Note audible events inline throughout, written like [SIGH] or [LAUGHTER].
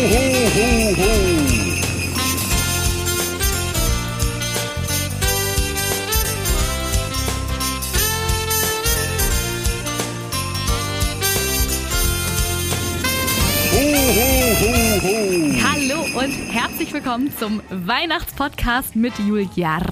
ho, ho, ho. Hallo und herzlich willkommen zum Weihnachtspodcast mit Juliar.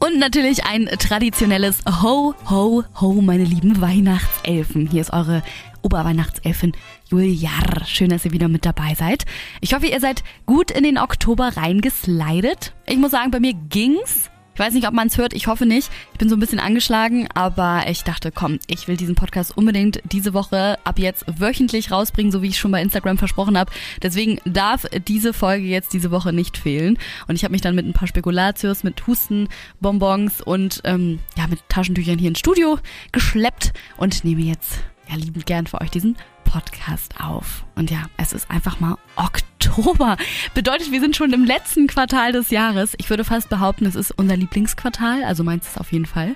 Und natürlich ein traditionelles Ho, Ho, Ho, meine lieben Weihnachtselfen. Hier ist eure Oberweihnachtselfin Juliar. Schön, dass ihr wieder mit dabei seid. Ich hoffe, ihr seid gut in den Oktober reingeslidet. Ich muss sagen, bei mir ging's. Ich weiß nicht, ob man es hört, ich hoffe nicht. Ich bin so ein bisschen angeschlagen, aber ich dachte, komm, ich will diesen Podcast unbedingt diese Woche ab jetzt wöchentlich rausbringen, so wie ich schon bei Instagram versprochen habe. Deswegen darf diese Folge jetzt diese Woche nicht fehlen. Und ich habe mich dann mit ein paar Spekulatius, mit Husten, Bonbons und ähm, ja, mit Taschentüchern hier ins Studio geschleppt und nehme jetzt ja liebend gern für euch diesen Podcast auf. Und ja, es ist einfach mal Oktober. Bedeutet, wir sind schon im letzten Quartal des Jahres. Ich würde fast behaupten, es ist unser Lieblingsquartal, also meins ist auf jeden Fall.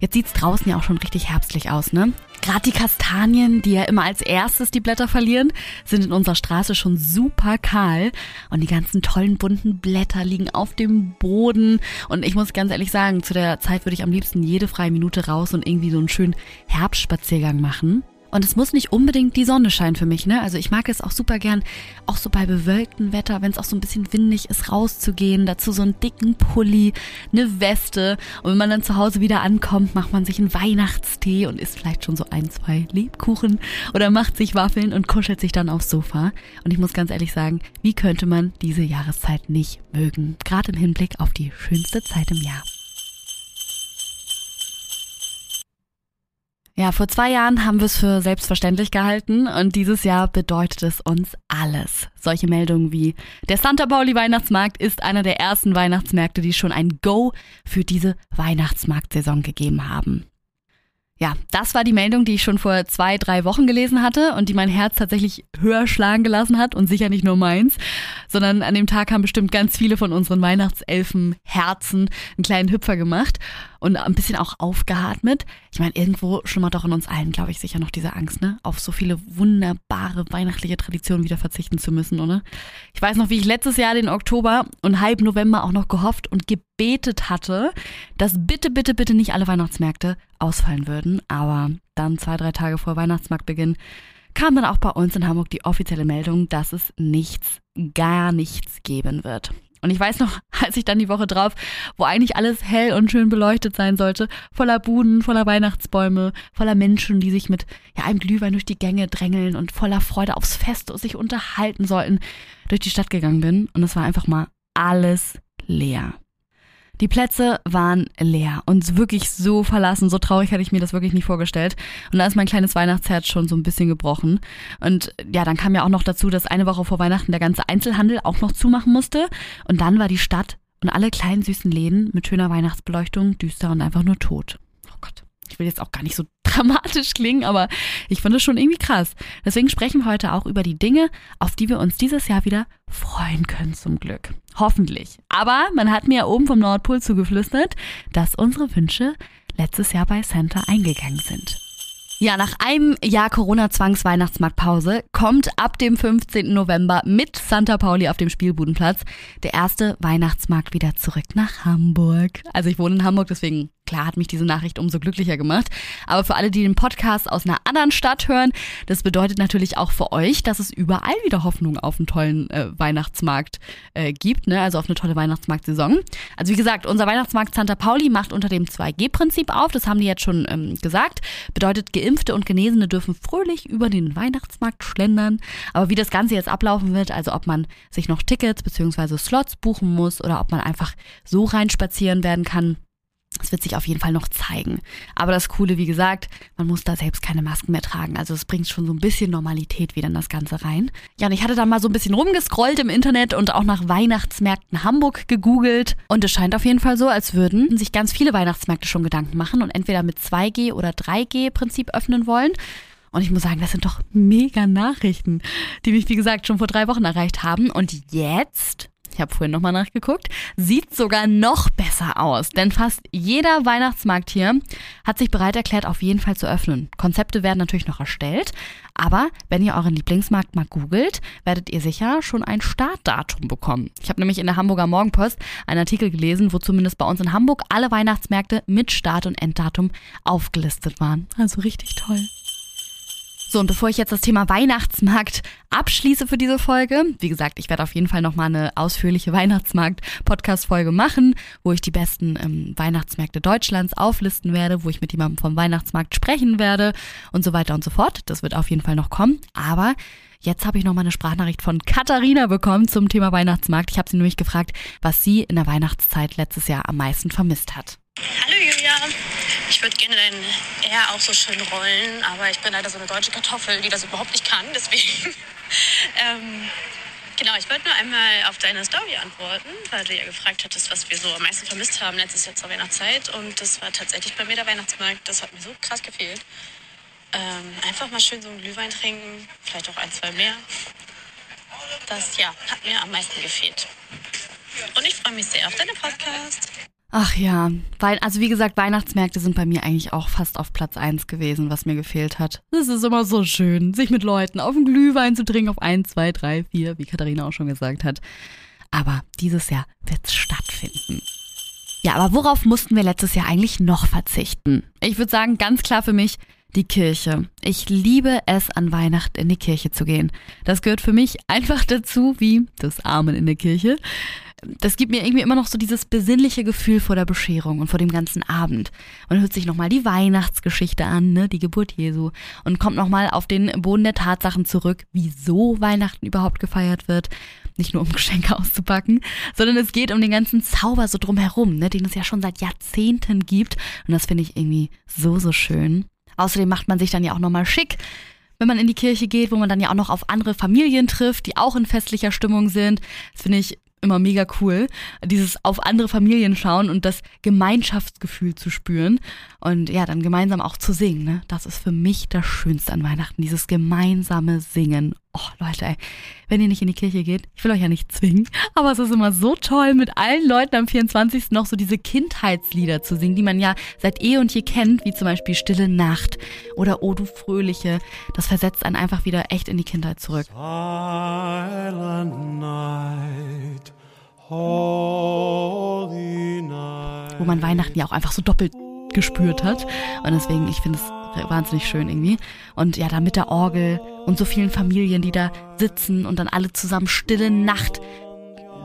Jetzt sieht's draußen ja auch schon richtig herbstlich aus, ne? Gerade die Kastanien, die ja immer als erstes die Blätter verlieren, sind in unserer Straße schon super kahl. Und die ganzen tollen bunten Blätter liegen auf dem Boden. Und ich muss ganz ehrlich sagen, zu der Zeit würde ich am liebsten jede freie Minute raus und irgendwie so einen schönen Herbstspaziergang machen. Und es muss nicht unbedingt die Sonne scheinen für mich, ne? Also ich mag es auch super gern, auch so bei bewölktem Wetter, wenn es auch so ein bisschen windig ist, rauszugehen, dazu so einen dicken Pulli, eine Weste. Und wenn man dann zu Hause wieder ankommt, macht man sich einen Weihnachtstee und isst vielleicht schon so ein, zwei Lebkuchen oder macht sich Waffeln und kuschelt sich dann aufs Sofa. Und ich muss ganz ehrlich sagen, wie könnte man diese Jahreszeit nicht mögen? Gerade im Hinblick auf die schönste Zeit im Jahr. Ja, vor zwei Jahren haben wir es für selbstverständlich gehalten und dieses Jahr bedeutet es uns alles. Solche Meldungen wie der Santa Pauli Weihnachtsmarkt ist einer der ersten Weihnachtsmärkte, die schon ein Go für diese Weihnachtsmarktsaison gegeben haben. Ja, das war die Meldung, die ich schon vor zwei, drei Wochen gelesen hatte und die mein Herz tatsächlich höher schlagen gelassen hat und sicher nicht nur meins, sondern an dem Tag haben bestimmt ganz viele von unseren Weihnachtselfen Herzen einen kleinen Hüpfer gemacht und ein bisschen auch aufgeatmet. Ich meine, irgendwo schlummert doch in uns allen, glaube ich, sicher noch diese Angst, ne? Auf so viele wunderbare weihnachtliche Traditionen wieder verzichten zu müssen, oder? Ich weiß noch, wie ich letztes Jahr den Oktober und halb November auch noch gehofft und gebetet hatte, dass bitte, bitte, bitte nicht alle Weihnachtsmärkte ausfallen würden. Aber dann zwei, drei Tage vor Weihnachtsmarktbeginn kam dann auch bei uns in Hamburg die offizielle Meldung, dass es nichts, gar nichts geben wird. Und ich weiß noch, [LAUGHS] als ich dann die Woche drauf, wo eigentlich alles hell und schön beleuchtet sein sollte, voller Buden, voller Weihnachtsbäume, voller Menschen, die sich mit ja, einem Glühwein durch die Gänge drängeln und voller Freude aufs Fest und sich unterhalten sollten, durch die Stadt gegangen bin. Und es war einfach mal alles leer. Die Plätze waren leer und wirklich so verlassen, so traurig hatte ich mir das wirklich nicht vorgestellt. Und da ist mein kleines Weihnachtsherz schon so ein bisschen gebrochen. Und ja, dann kam ja auch noch dazu, dass eine Woche vor Weihnachten der ganze Einzelhandel auch noch zumachen musste. Und dann war die Stadt und alle kleinen süßen Läden mit schöner Weihnachtsbeleuchtung düster und einfach nur tot. Ich will jetzt auch gar nicht so [LAUGHS] dramatisch klingen, aber ich fand es schon irgendwie krass. Deswegen sprechen wir heute auch über die Dinge, auf die wir uns dieses Jahr wieder freuen können zum Glück. Hoffentlich. Aber man hat mir oben vom Nordpol zugeflüstert, dass unsere Wünsche letztes Jahr bei Santa eingegangen sind. Ja, nach einem Jahr Corona-Zwangs-Weihnachtsmarktpause kommt ab dem 15. November mit Santa Pauli auf dem Spielbudenplatz der erste Weihnachtsmarkt wieder zurück nach Hamburg. Also ich wohne in Hamburg, deswegen Klar hat mich diese Nachricht umso glücklicher gemacht. Aber für alle, die den Podcast aus einer anderen Stadt hören, das bedeutet natürlich auch für euch, dass es überall wieder Hoffnung auf einen tollen äh, Weihnachtsmarkt äh, gibt, ne? also auf eine tolle Weihnachtsmarktsaison. Also wie gesagt, unser Weihnachtsmarkt Santa Pauli macht unter dem 2G-Prinzip auf. Das haben die jetzt schon ähm, gesagt. Bedeutet, Geimpfte und Genesene dürfen fröhlich über den Weihnachtsmarkt schlendern. Aber wie das Ganze jetzt ablaufen wird, also ob man sich noch Tickets bzw. Slots buchen muss oder ob man einfach so reinspazieren werden kann, das wird sich auf jeden Fall noch zeigen. Aber das Coole, wie gesagt, man muss da selbst keine Masken mehr tragen. Also es bringt schon so ein bisschen Normalität wieder in das Ganze rein. Ja, und ich hatte dann mal so ein bisschen rumgescrollt im Internet und auch nach Weihnachtsmärkten Hamburg gegoogelt. Und es scheint auf jeden Fall so, als würden sich ganz viele Weihnachtsmärkte schon Gedanken machen und entweder mit 2G oder 3G Prinzip öffnen wollen. Und ich muss sagen, das sind doch mega Nachrichten, die mich, wie gesagt, schon vor drei Wochen erreicht haben. Und jetzt ich habe vorhin nochmal nachgeguckt, sieht sogar noch besser aus. Denn fast jeder Weihnachtsmarkt hier hat sich bereit erklärt, auf jeden Fall zu öffnen. Konzepte werden natürlich noch erstellt, aber wenn ihr euren Lieblingsmarkt mal googelt, werdet ihr sicher schon ein Startdatum bekommen. Ich habe nämlich in der Hamburger Morgenpost einen Artikel gelesen, wo zumindest bei uns in Hamburg alle Weihnachtsmärkte mit Start- und Enddatum aufgelistet waren. Also richtig toll. So, und bevor ich jetzt das Thema Weihnachtsmarkt abschließe für diese Folge, wie gesagt, ich werde auf jeden Fall nochmal eine ausführliche [LAUGHS] Weihnachtsmarkt-Podcast-Folge machen, wo ich die besten ähm, Weihnachtsmärkte Deutschlands auflisten werde, wo ich mit jemandem vom Weihnachtsmarkt sprechen werde und so weiter und so fort. Das wird auf jeden Fall noch kommen. Aber Jetzt habe ich noch mal eine Sprachnachricht von Katharina bekommen zum Thema Weihnachtsmarkt. Ich habe sie nämlich gefragt, was sie in der Weihnachtszeit letztes Jahr am meisten vermisst hat. Hallo Julia, ich würde gerne dein R auch so schön rollen, aber ich bin leider so eine deutsche Kartoffel, die das überhaupt nicht kann. Deswegen, [LAUGHS] ähm, genau, ich wollte nur einmal auf deine Story antworten, weil du ja gefragt hattest, was wir so am meisten vermisst haben letztes Jahr zur Weihnachtszeit. Und das war tatsächlich bei mir der Weihnachtsmarkt. Das hat mir so krass gefehlt. Ähm, einfach mal schön so einen Glühwein trinken, vielleicht auch ein, zwei mehr. Das ja, hat mir am meisten gefehlt. Und ich freue mich sehr auf deine Podcast. Ach ja, weil, also wie gesagt, Weihnachtsmärkte sind bei mir eigentlich auch fast auf Platz 1 gewesen, was mir gefehlt hat. Es ist immer so schön, sich mit Leuten auf einen Glühwein zu trinken, auf 1, 2, 3, 4, wie Katharina auch schon gesagt hat. Aber dieses Jahr wird's stattfinden. Ja, aber worauf mussten wir letztes Jahr eigentlich noch verzichten? Ich würde sagen, ganz klar für mich, die Kirche. Ich liebe es, an Weihnachten in die Kirche zu gehen. Das gehört für mich einfach dazu, wie das Amen in der Kirche das gibt mir irgendwie immer noch so dieses besinnliche Gefühl vor der Bescherung und vor dem ganzen Abend. Man hört sich nochmal die Weihnachtsgeschichte an, ne, die Geburt Jesu, und kommt nochmal auf den Boden der Tatsachen zurück, wieso Weihnachten überhaupt gefeiert wird. Nicht nur um [LAUGHS] Geschenke auszupacken, sondern es geht um den ganzen Zauber so drumherum, ne, den es ja schon seit Jahrzehnten gibt. Und das finde ich irgendwie so, so schön. Außerdem macht man sich dann ja auch nochmal schick wenn man in die Kirche geht, wo man dann ja auch noch auf andere Familien trifft, die auch in festlicher Stimmung sind. Das finde ich immer mega cool, dieses auf andere Familien schauen und das Gemeinschaftsgefühl zu spüren und ja, dann gemeinsam auch zu singen. Ne? Das ist für mich das Schönste an Weihnachten, dieses gemeinsame Singen. Oh Leute, ey, wenn ihr nicht in die Kirche geht, ich will euch ja nicht zwingen, aber es ist immer so toll, mit allen Leuten am 24. noch so diese Kindheitslieder zu singen, die man ja seit eh und je kennt, wie zum Beispiel Stille Nacht oder O du Fröhliche. Das versetzt einen einfach wieder echt in die Kindheit zurück. Silent night. Wo man Weihnachten ja auch einfach so doppelt gespürt hat. Und deswegen, ich finde es wahnsinnig schön irgendwie. Und ja, da mit der Orgel und so vielen Familien, die da sitzen und dann alle zusammen stille Nacht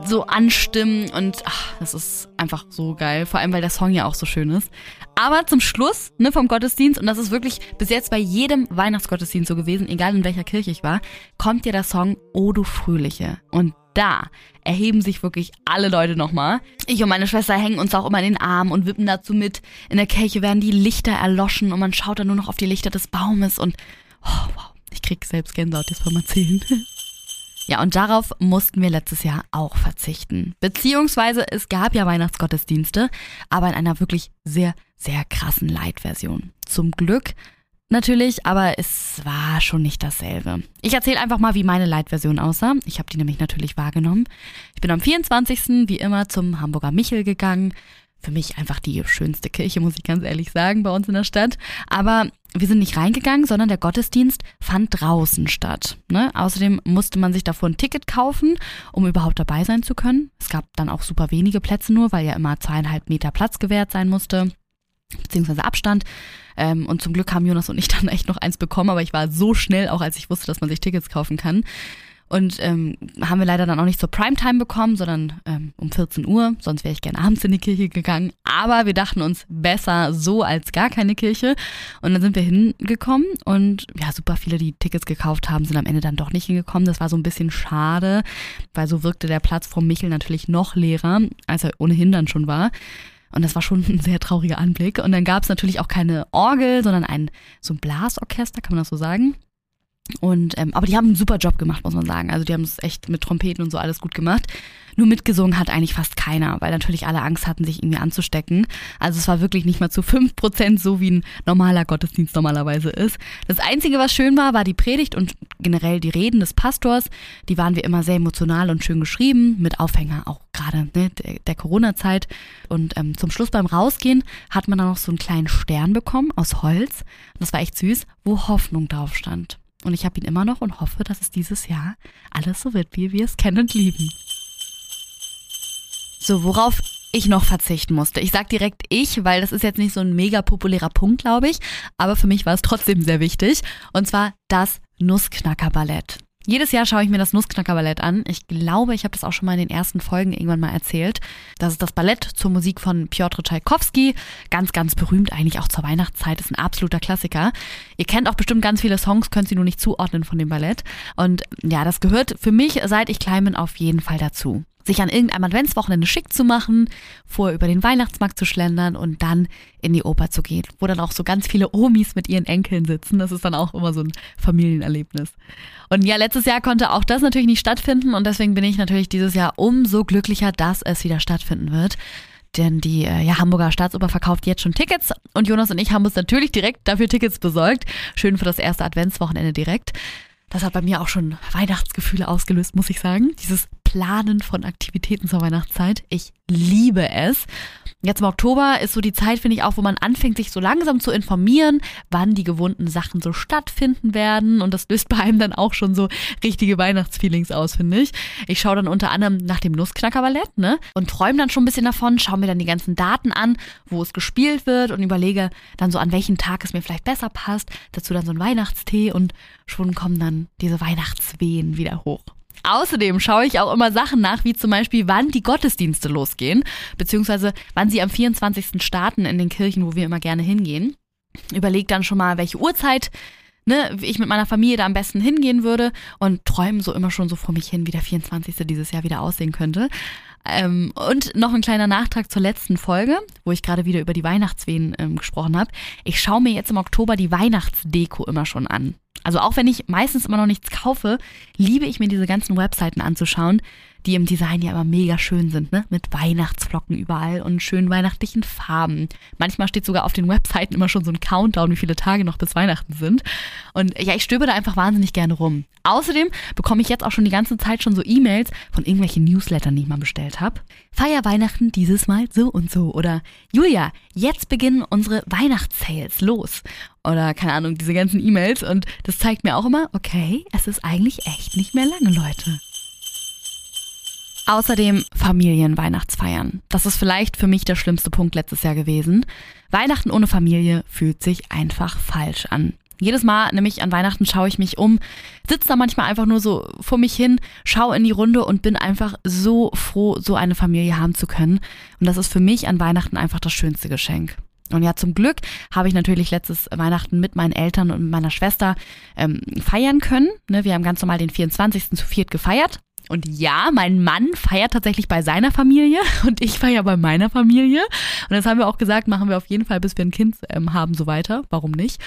so anstimmen und ach, das ist einfach so geil, vor allem weil der Song ja auch so schön ist. Aber zum Schluss ne, vom Gottesdienst, und das ist wirklich bis jetzt bei jedem Weihnachtsgottesdienst so gewesen, egal in welcher Kirche ich war, kommt ja der Song O du Fröhliche. Und da erheben sich wirklich alle Leute nochmal. Ich und meine Schwester hängen uns auch immer in den Arm und wippen dazu mit. In der Kirche werden die Lichter erloschen und man schaut dann nur noch auf die Lichter des Baumes und oh, wow, ich krieg selbst Gänsehaut jetzt beim Erzählen. [LAUGHS] Ja, und darauf mussten wir letztes Jahr auch verzichten. Beziehungsweise es gab ja Weihnachtsgottesdienste, aber in einer wirklich sehr, sehr krassen Light-Version. Zum Glück natürlich, aber es war schon nicht dasselbe. Ich erzähle einfach mal, wie meine Light-Version aussah. Ich habe die nämlich natürlich wahrgenommen. Ich bin am 24. wie immer zum Hamburger Michel gegangen. Für mich einfach die schönste Kirche, muss ich ganz ehrlich sagen, bei uns in der Stadt. Aber wir sind nicht reingegangen, sondern der Gottesdienst fand draußen statt. Ne? Außerdem musste man sich davor ein Ticket kaufen, um überhaupt dabei sein zu können. Es gab dann auch super wenige Plätze nur, weil ja immer zweieinhalb Meter Platz gewährt sein musste beziehungsweise Abstand. Ähm, und zum Glück haben Jonas und ich [LAUGHS] dann echt noch eins bekommen, aber ich war so schnell, auch als ich wusste, dass man sich Tickets kaufen kann. Und ähm, haben wir leider dann auch nicht zur Primetime bekommen, sondern ähm, um 14 Uhr. Sonst wäre ich gerne abends in die Kirche gegangen. Aber wir dachten uns, besser so als gar keine Kirche. Und dann sind wir hingekommen und ja, super viele, die Tickets gekauft haben, sind am Ende dann doch nicht hingekommen. Das war so ein bisschen schade, weil so wirkte der Platz vom Michel natürlich noch leerer, als er ohnehin dann schon war. Und das war schon ein sehr trauriger Anblick. Und dann gab es natürlich auch keine Orgel, sondern ein so ein Blasorchester, kann man das so sagen. Und, ähm, aber die haben einen super Job gemacht, muss man sagen. Also die haben es echt mit Trompeten und so alles gut gemacht. Nur mitgesungen hat eigentlich fast keiner, weil natürlich alle Angst hatten, sich irgendwie anzustecken. Also es war wirklich nicht mal zu fünf Prozent so, wie ein normaler Gottesdienst normalerweise ist. Das Einzige, was schön war, war die Predigt und generell die Reden des Pastors. Die waren wie immer sehr emotional und schön geschrieben, mit Aufhänger auch gerade ne, der, der Corona-Zeit. Und ähm, zum Schluss beim Rausgehen hat man dann noch so einen kleinen Stern bekommen aus Holz. Das war echt süß, wo Hoffnung drauf stand. Und ich habe ihn immer noch und hoffe, dass es dieses Jahr alles so wird, wie wir es kennen und lieben. So, worauf ich noch verzichten musste. Ich sag direkt ich, weil das ist jetzt nicht so ein mega populärer Punkt, glaube ich, aber für mich war es trotzdem sehr wichtig. Und zwar das Nussknacker-Ballett. Jedes Jahr schaue ich mir das Nussknacker-Ballett an. Ich glaube, ich habe das auch schon mal in den ersten Folgen irgendwann mal erzählt. Das ist das Ballett zur Musik von Piotr Tchaikovsky. Ganz, ganz berühmt, eigentlich auch zur Weihnachtszeit. Ist ein absoluter Klassiker. Ihr kennt auch bestimmt ganz viele Songs, könnt sie nur nicht zuordnen von dem Ballett. Und ja, das gehört für mich, seit ich klein bin, auf jeden Fall dazu sich an irgendeinem Adventswochenende schick zu machen, vorher über den Weihnachtsmarkt zu schlendern und dann in die Oper zu gehen, wo dann auch so ganz viele Omis mit ihren Enkeln sitzen. Das ist dann auch immer so ein Familienerlebnis. Und ja, letztes Jahr konnte auch das natürlich nicht stattfinden und deswegen bin ich natürlich dieses Jahr umso glücklicher, dass es wieder stattfinden wird. Denn die äh, ja, Hamburger Staatsoper verkauft jetzt schon Tickets und Jonas und ich haben uns natürlich direkt dafür Tickets besorgt. Schön für das erste Adventswochenende direkt. Das hat bei mir auch schon Weihnachtsgefühle ausgelöst, muss ich sagen. Dieses Planen von Aktivitäten zur Weihnachtszeit. Ich liebe es. Jetzt im Oktober ist so die Zeit, finde ich auch, wo man anfängt, sich so langsam zu informieren, wann die gewohnten Sachen so stattfinden werden. Und das löst bei einem dann auch schon so richtige Weihnachtsfeelings aus, finde ich. Ich schaue dann unter anderem nach dem Nussknackerballett, ne? Und träume dann schon ein bisschen davon, schaue mir dann die ganzen Daten an, wo es gespielt wird und überlege dann so, an welchem Tag es mir vielleicht besser passt. Dazu dann so ein Weihnachtstee und schon kommen dann diese Weihnachtswehen wieder hoch. Außerdem schaue ich auch immer Sachen nach, wie zum Beispiel, wann die Gottesdienste losgehen, beziehungsweise wann sie am 24. starten in den Kirchen, wo wir immer gerne hingehen. Überleg dann schon mal, welche Uhrzeit ne, ich mit meiner Familie da am besten hingehen würde und träume so immer schon so vor mich hin, wie der 24. dieses Jahr wieder aussehen könnte. Ähm, und noch ein kleiner Nachtrag zur letzten Folge, wo ich gerade wieder über die Weihnachtswehen ähm, gesprochen habe. Ich schaue mir jetzt im Oktober die Weihnachtsdeko immer schon an. Also auch wenn ich meistens immer noch nichts kaufe, liebe ich mir diese ganzen Webseiten anzuschauen, die im Design ja immer mega schön sind, ne? Mit Weihnachtsflocken überall und schönen weihnachtlichen Farben. Manchmal steht sogar auf den Webseiten immer schon so ein Countdown, wie viele Tage noch bis Weihnachten sind. Und ja, ich stöbe da einfach wahnsinnig gerne rum. Außerdem bekomme ich jetzt auch schon die ganze Zeit schon so E-Mails von irgendwelchen Newslettern, die ich mal bestellt habe. Feier Weihnachten dieses Mal so und so. Oder Julia, jetzt beginnen unsere Weihnachtssales. Los. Oder keine Ahnung, diese ganzen E-Mails. Und das zeigt mir auch immer, okay, es ist eigentlich echt nicht mehr lange, Leute. Außerdem Familienweihnachtsfeiern. Das ist vielleicht für mich der schlimmste Punkt letztes Jahr gewesen. Weihnachten ohne Familie fühlt sich einfach falsch an. Jedes Mal, nämlich an Weihnachten, schaue ich mich um, sitze da manchmal einfach nur so vor mich hin, schaue in die Runde und bin einfach so froh, so eine Familie haben zu können. Und das ist für mich an Weihnachten einfach das schönste Geschenk. Und ja, zum Glück habe ich natürlich letztes Weihnachten mit meinen Eltern und meiner Schwester ähm, feiern können. Ne, wir haben ganz normal den 24. zu viert gefeiert. Und ja, mein Mann feiert tatsächlich bei seiner Familie [LAUGHS] und ich feiere bei meiner Familie. Und das haben wir auch gesagt, machen wir auf jeden Fall, bis wir ein Kind ähm, haben, so weiter. Warum nicht?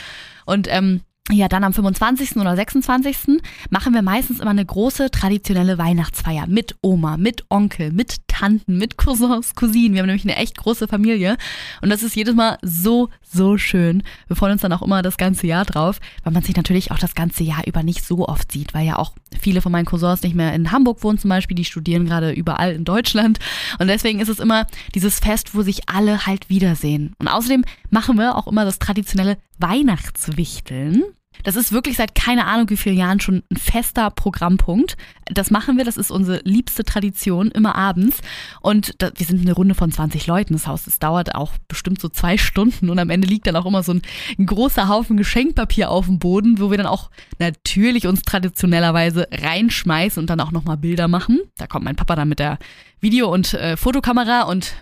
Und ähm, ja, dann am 25. oder 26. machen wir meistens immer eine große traditionelle Weihnachtsfeier mit Oma, mit Onkel, mit Tanten, mit Cousins, Cousinen. Wir haben nämlich eine echt große Familie und das ist jedes Mal so, so schön. Wir freuen uns dann auch immer das ganze Jahr drauf, weil man sich natürlich auch das ganze Jahr über nicht so oft sieht, weil ja auch viele von meinen Cousins nicht mehr in Hamburg wohnen zum Beispiel, die studieren gerade überall in Deutschland und deswegen ist es immer dieses Fest, wo sich alle halt wiedersehen. Und außerdem machen wir auch immer das traditionelle Weihnachtswichteln. Das ist wirklich seit keine Ahnung wie vielen Jahren schon ein fester Programmpunkt. Das machen wir, das ist unsere liebste Tradition, immer abends. Und da, wir sind eine Runde von 20 Leuten. Das Haus, das dauert auch bestimmt so zwei Stunden und am Ende liegt dann auch immer so ein, ein großer Haufen Geschenkpapier auf dem Boden, wo wir dann auch natürlich uns traditionellerweise reinschmeißen und dann auch nochmal Bilder machen. Da kommt mein Papa dann mit der Video- und äh, Fotokamera und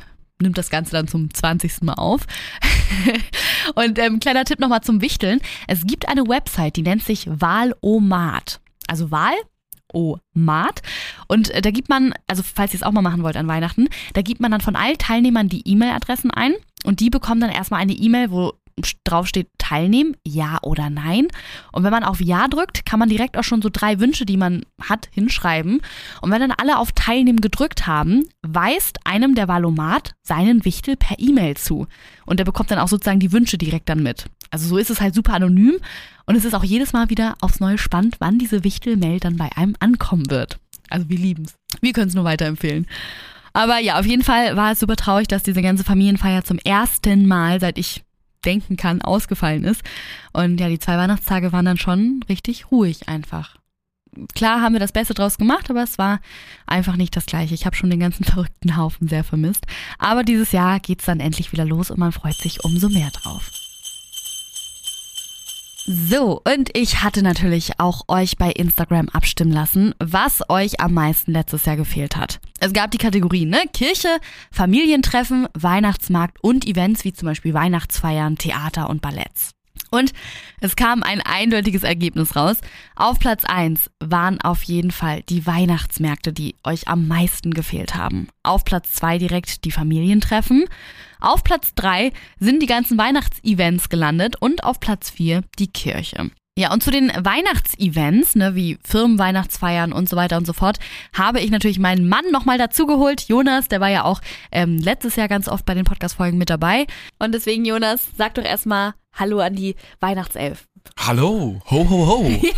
nimmt das Ganze dann zum 20. Mal auf. [LAUGHS] und ähm, kleiner Tipp nochmal zum Wichteln. Es gibt eine Website, die nennt sich Wahlomat. Also Wahl O-Mat. Und äh, da gibt man, also falls ihr es auch mal machen wollt an Weihnachten, da gibt man dann von allen Teilnehmern die E-Mail-Adressen ein und die bekommen dann erstmal eine E-Mail, wo drauf steht teilnehmen, ja oder nein. Und wenn man auf Ja drückt, kann man direkt auch schon so drei Wünsche, die man hat, hinschreiben. Und wenn dann alle auf Teilnehmen gedrückt haben, weist einem der Valomat seinen Wichtel per E-Mail zu. Und der bekommt dann auch sozusagen die Wünsche direkt dann mit. Also so ist es halt super anonym und es ist auch jedes Mal wieder aufs Neue spannend, wann diese Wichtelmail dann bei einem ankommen wird. Also wir lieben's. Wir können es nur weiterempfehlen. Aber ja, auf jeden Fall war es super traurig, dass diese ganze Familienfeier zum ersten Mal, seit ich denken kann, ausgefallen ist. Und ja, die zwei Weihnachtstage waren dann schon richtig ruhig einfach. Klar haben wir das Beste draus gemacht, aber es war einfach nicht das Gleiche. Ich habe schon den ganzen [LAUGHS] verrückten Haufen sehr vermisst. Aber dieses Jahr geht's dann endlich wieder los und man freut sich umso mehr drauf. So, und ich hatte natürlich auch euch bei Instagram abstimmen lassen, was euch am meisten letztes Jahr gefehlt hat. Es gab die Kategorien, ne? Kirche, Familientreffen, Weihnachtsmarkt und Events wie zum Beispiel Weihnachtsfeiern, Theater und Balletts. Und es kam ein eindeutiges Ergebnis raus. Auf Platz 1 waren auf jeden Fall die Weihnachtsmärkte, die euch am meisten gefehlt haben. Auf Platz 2 direkt die Familientreffen. Auf Platz 3 sind die ganzen Weihnachtsevents gelandet und auf Platz 4 die Kirche. Ja, und zu den Weihnachtsevents, ne, wie Firmenweihnachtsfeiern und so weiter und so fort, habe ich natürlich meinen Mann nochmal dazugeholt. Jonas, der war ja auch ähm, letztes Jahr ganz oft bei den Podcast-Folgen mit dabei. Und deswegen, Jonas, sag doch erstmal Hallo an die Weihnachtself. Hallo, ho, ho, ho. [LAUGHS] ja,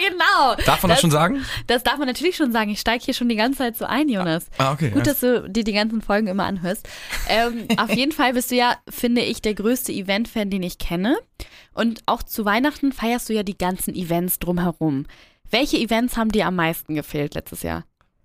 genau. Darf man das, das, schon sagen? Das darf man natürlich schon sagen. Ich steige hier schon die ganze Zeit so ein, Jonas. Ah, okay. Gut, dass du dir die ganzen Folgen immer anhörst. Ähm, [LAUGHS] auf jeden Fall bist du ja, finde ich, der größte Event-Fan, den ich kenne. Und auch zu Weihnachten feierst du ja die ganzen Events drumherum. Welche Events haben dir am meisten gefehlt letztes Jahr?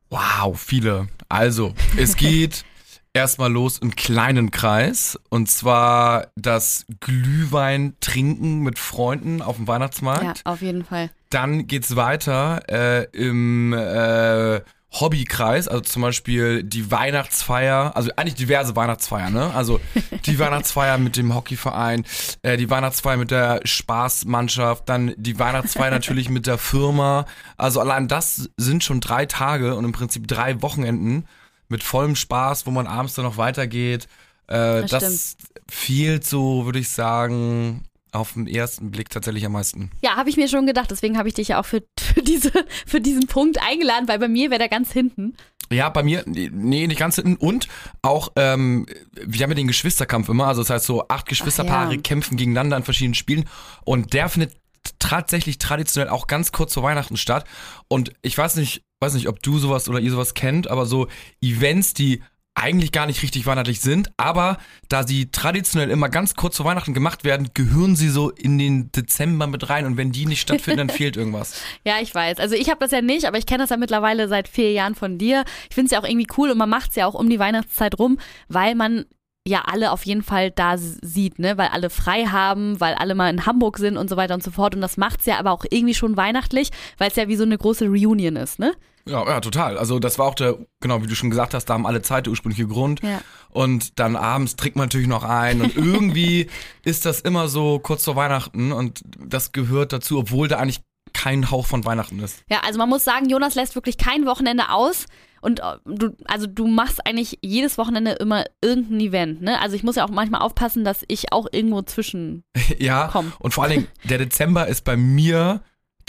Wow, viele. Also, es [LAUGHS] geht erstmal los im kleinen Kreis. Und zwar das Glühwein trinken mit Freunden auf dem Weihnachtsmarkt. Ja, auf jeden Fall. Dann geht's weiter äh, im äh, Hobbykreis, also zum Beispiel die Weihnachtsfeier, also eigentlich diverse Weihnachtsfeiern, ne? Also die [LAUGHS] Weihnachtsfeier mit dem Hockeyverein, äh, die Weihnachtsfeier mit der Spaßmannschaft, dann die Weihnachtsfeier [LAUGHS] natürlich mit der Firma. Also allein das sind schon drei Tage und im Prinzip drei Wochenenden mit vollem Spaß, wo man abends dann noch weitergeht. Äh, das, das fehlt so, würde ich sagen, auf den ersten Blick tatsächlich am meisten. Ja, habe ich mir schon gedacht. Deswegen habe ich dich ja auch für, für, diese, für diesen Punkt eingeladen, weil bei mir wäre der ganz hinten. Ja, bei mir, nee, nicht ganz hinten. Und auch, ähm, wir haben ja den Geschwisterkampf immer. Also das heißt, so acht Geschwisterpaare ja. kämpfen gegeneinander in verschiedenen Spielen. Und der findet tatsächlich traditionell auch ganz kurz vor Weihnachten statt. Und ich weiß nicht, weiß nicht, ob du sowas oder ihr sowas kennt, aber so Events, die eigentlich gar nicht richtig weihnachtlich sind, aber da sie traditionell immer ganz kurz vor Weihnachten gemacht werden, gehören sie so in den Dezember mit rein und wenn die nicht stattfinden, dann fehlt irgendwas. [LAUGHS] Ja, ich weiß. Also ich habe das ja nicht, aber ich kenne das ja mittlerweile seit vier Jahren von dir. Ich finde es ja auch irgendwie cool und man macht es ja auch um die Weihnachtszeit rum, weil man ja alle auf jeden Fall da sieht, ne? Weil alle frei haben, weil alle mal in Hamburg sind und so weiter und so fort. Und das macht's ja aber auch irgendwie schon weihnachtlich, weil es ja wie so eine große Reunion ist, ne? Ja, ja, total. Also das war auch der, genau, wie du schon gesagt hast, da haben alle Zeit der ursprüngliche Grund. Ja. Und dann abends trinkt man natürlich noch ein. Und irgendwie [LAUGHS] ist das immer so kurz vor Weihnachten und das gehört dazu, obwohl da eigentlich kein Hauch von Weihnachten ist. Ja, also man muss sagen, Jonas lässt wirklich kein Wochenende aus. Und äh, du, also du machst eigentlich jedes Wochenende immer irgendein Event, ne? Also ich muss ja auch manchmal aufpassen, dass ich auch irgendwo zwischen [LAUGHS] ja, komm. und vor allen Dingen, der Dezember ist bei mir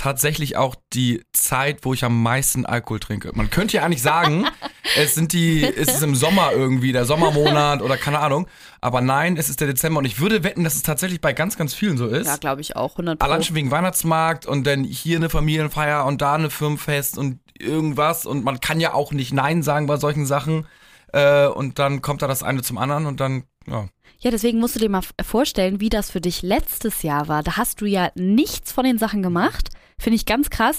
tatsächlich auch die Zeit, wo ich am meisten Alkohol trinke. Man könnte ja eigentlich sagen, [LAUGHS] es sind die, es ist im Sommer irgendwie, der Sommermonat oder keine Ahnung. Aber nein, es ist der Dezember und ich würde wetten, dass es tatsächlich bei ganz, ganz vielen so ist. Ja, glaube ich auch, 100 Allein schon wegen Weihnachtsmarkt und dann hier eine Familienfeier und da eine Firmenfest und irgendwas und man kann ja auch nicht Nein sagen bei solchen Sachen. Äh, und dann kommt da das eine zum anderen und dann, ja. Ja, deswegen musst du dir mal vorstellen, wie das für dich letztes Jahr war. Da hast du ja nichts von den Sachen gemacht. Finde ich ganz krass.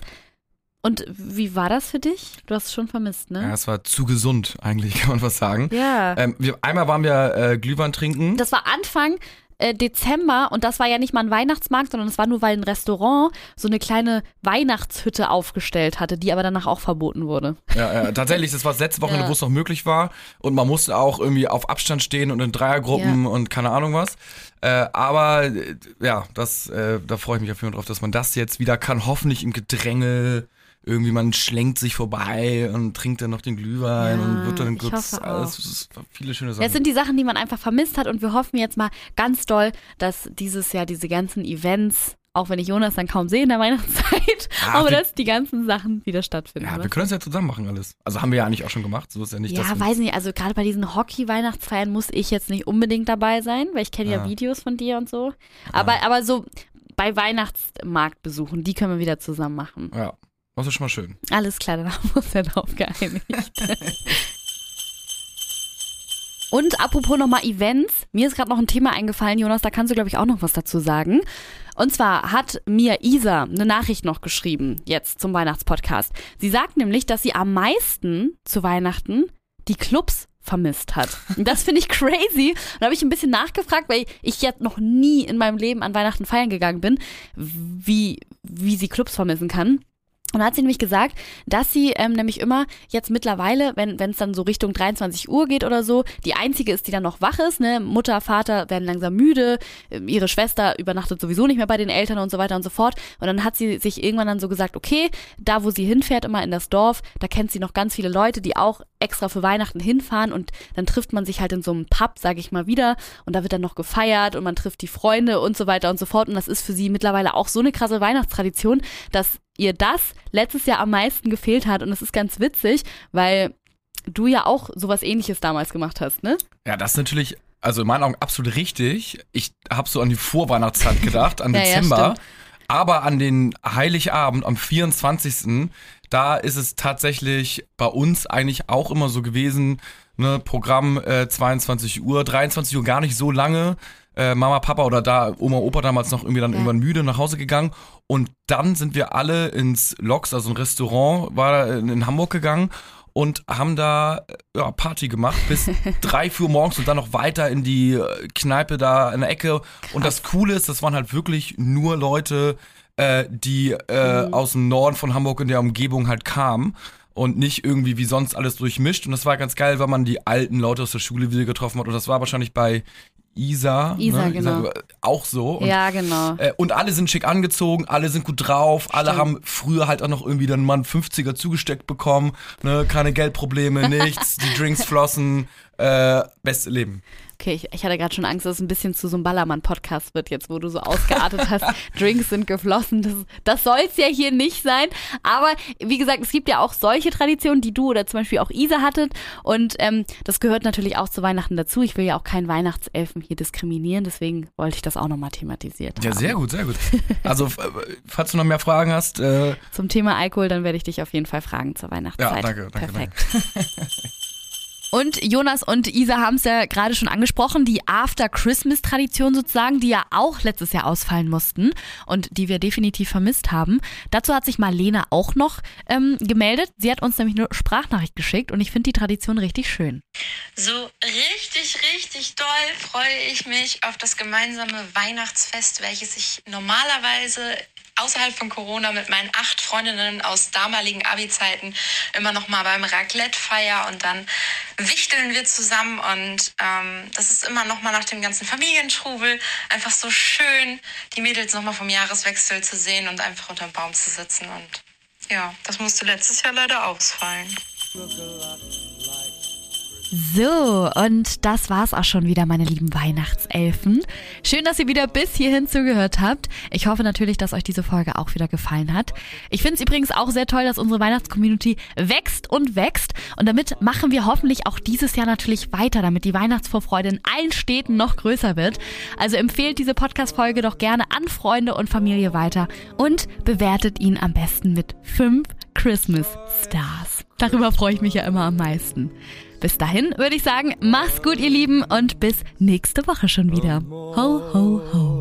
Und wie war das für dich? Du hast es schon vermisst, ne? Ja, es war zu gesund, eigentlich, [LAUGHS] kann man was sagen. Ja. Ähm, wir, einmal waren wir äh, Glühwein trinken. Das war Anfang äh, Dezember und das war ja nicht mal ein Weihnachtsmarkt, sondern es war nur, weil ein Restaurant so eine kleine Weihnachtshütte aufgestellt hatte, die aber danach auch verboten wurde. Ja, ja tatsächlich, das war das letzte Wochenende, ja. wo es noch möglich war und man musste auch irgendwie auf Abstand stehen und in Dreiergruppen ja. und keine Ahnung was. Äh, aber äh, ja, das, äh, da freue ich mich auf jeden Fall drauf, dass man das jetzt wieder kann, hoffentlich im Gedränge irgendwie man schlenkt sich vorbei und trinkt dann noch den Glühwein Ja, und wird dann kurz, alles, viele schöne Das Sachen. sind die Sachen, die man einfach vermisst hat und wir hoffen jetzt mal ganz doll, dass dieses Jahr diese ganzen Events, auch wenn ich Jonas dann kaum sehe in der Weihnachtszeit, [LAUGHS] Ja, aber dass die ganzen Sachen wieder stattfinden. ja, wir können es ja zusammen machen alles. Also haben wir ja eigentlich auch schon gemacht, so ist ja nicht, Ja, wir- weiß nicht, also gerade bei diesen Hockey-Weihnachtsfeiern muss ich jetzt nicht unbedingt dabei sein, weil ich kenne ja. Ja. Videos von dir und so. Aber, aber so bei Weihnachtsmarktbesuchen, die können wir wieder zusammen machen. Ja, das ist schon mal schön. Alles klar, dann haben wir uns ja drauf geeinigt. [LAUGHS] Und apropos nochmal Events, mir ist gerade noch ein Thema eingefallen, Jonas, da kannst du, glaube ich, auch noch was dazu sagen. Und zwar hat mir Isa eine Nachricht noch geschrieben, jetzt zum Weihnachtspodcast. Sie sagt nämlich, dass sie am meisten zu Weihnachten die Clubs vermisst hat. Und das finde ich crazy. Und da habe ich ein bisschen nachgefragt, weil ich ja noch nie in meinem Leben an Weihnachten feiern gegangen bin, wie, wie sie Clubs vermissen kann. Und da hat sie nämlich gesagt, dass sie ähm, nämlich immer jetzt mittlerweile, wenn es dann so Richtung 23 Uhr geht oder so, die einzige ist, die dann noch wach ist. Ne? Mutter, Vater werden langsam müde, ähm, ihre Schwester übernachtet sowieso nicht mehr bei den Eltern und so weiter und so fort. Und dann hat sie sich irgendwann dann so gesagt, okay, da wo sie hinfährt, immer in das Dorf, da kennt sie noch ganz viele Leute, die auch extra für Weihnachten hinfahren und dann trifft man sich halt in so einem Pub, sage ich mal wieder, und da wird dann noch gefeiert und man trifft die Freunde und so weiter und so fort. Und das ist für sie mittlerweile auch so eine krasse Weihnachtstradition, dass ihr das letztes Jahr am meisten gefehlt hat. Und es ist ganz witzig, weil du ja auch sowas ähnliches damals gemacht hast, ne? Ja, das ist natürlich, also in meinen Augen absolut richtig. Ich habe so an die Vorweihnachtszeit gedacht, an [LAUGHS] Ja, ja, Dezember. stimmt. aber an den Heiligabend am 24. Da ist es tatsächlich bei uns eigentlich auch immer so gewesen, ne, Programm äh, 22 Uhr, 23 Uhr gar nicht so lange. Äh, Mama, Papa oder da Oma, Opa damals noch irgendwie dann Ja. irgendwann müde nach Hause gegangen. Und dann sind wir alle ins Loks, also ein Restaurant, war in, in Hamburg gegangen und haben da äh, ja, Party gemacht bis [LAUGHS] drei, Uhr morgens und dann noch weiter in die äh, Kneipe da in der Ecke. Und das Coole ist, das waren halt wirklich nur Leute, äh, die äh, aus dem Norden von Hamburg in der Umgebung halt kamen. Und nicht irgendwie wie sonst alles durchmischt. Und das war ganz geil, weil man die alten Leute aus der Schule wieder getroffen hat. Und das war wahrscheinlich bei Isa, Isa, ne? genau. auch so. Und ja, genau. äh, und alle sind schick angezogen, alle sind gut drauf, alle Stimmt. haben früher halt auch noch irgendwie dann mal einen 50er zugesteckt bekommen, ne, keine Geldprobleme, [LAUGHS] nichts, die Drinks flossen, äh, beste Leben. Okay, ich, ich hatte gerade schon Angst, dass es ein bisschen zu so einem Ballermann-Podcast wird, jetzt wo du so ausgeartet [LAUGHS] hast. Drinks sind geflossen. Das, das soll es ja hier nicht sein. Aber wie gesagt, es gibt ja auch solche Traditionen, die du oder zum Beispiel auch Isa hattet. Und ähm, das gehört natürlich auch zu Weihnachten dazu. Ich will ja auch keinen Weihnachtselfen hier diskriminieren, deswegen wollte ich das auch nochmal thematisiert Ja, haben. sehr gut, sehr gut. Also, äh, falls du noch mehr Fragen hast, äh, Zum Thema Alkohol, dann werde ich dich auf jeden Fall fragen zur Weihnachtszeit. Ja, danke, danke, Perfekt. [LAUGHS] Und Jonas und Isa haben es ja gerade schon angesprochen, die After-Christmas-Tradition sozusagen, die ja auch letztes Jahr ausfallen mussten und die wir definitiv vermisst haben. Dazu hat sich Marlene auch noch ähm, gemeldet. Sie hat uns nämlich eine Sprachnachricht geschickt und ich finde die Tradition richtig schön. So richtig, richtig doll freue ich mich auf das gemeinsame Weihnachtsfest, welches ich normalerweise außerhalb von Corona mit meinen acht Freundinnen aus damaligen Abi-Zeiten immer noch mal beim Raclette feier und dann wichteln wir zusammen und ähm, das ist immer noch mal nach dem ganzen Familientrubel einfach so schön, die Mädels noch mal vom Jahreswechsel zu sehen und einfach unterm Baum zu sitzen und ja, das musste letztes Jahr leider ausfallen. So, und das war's auch schon wieder, meine lieben Weihnachtselfen. Schön, dass ihr wieder bis hierhin zugehört habt. Ich hoffe natürlich, dass euch diese Folge auch wieder gefallen hat. Ich finde es übrigens auch sehr toll, dass unsere Weihnachtscommunity wächst und wächst. Und damit machen wir hoffentlich auch dieses Jahr natürlich weiter, damit die Weihnachtsvorfreude in allen Städten noch größer wird. Also empfehlt diese Podcast-Folge doch gerne an Freunde und Familie weiter und bewertet ihn am besten mit fünf Christmas Stars. Darüber freue ich mich ja immer am meisten. Bis dahin würde ich sagen, mach's gut, ihr Lieben, und bis nächste Woche schon wieder. Ho, ho, ho.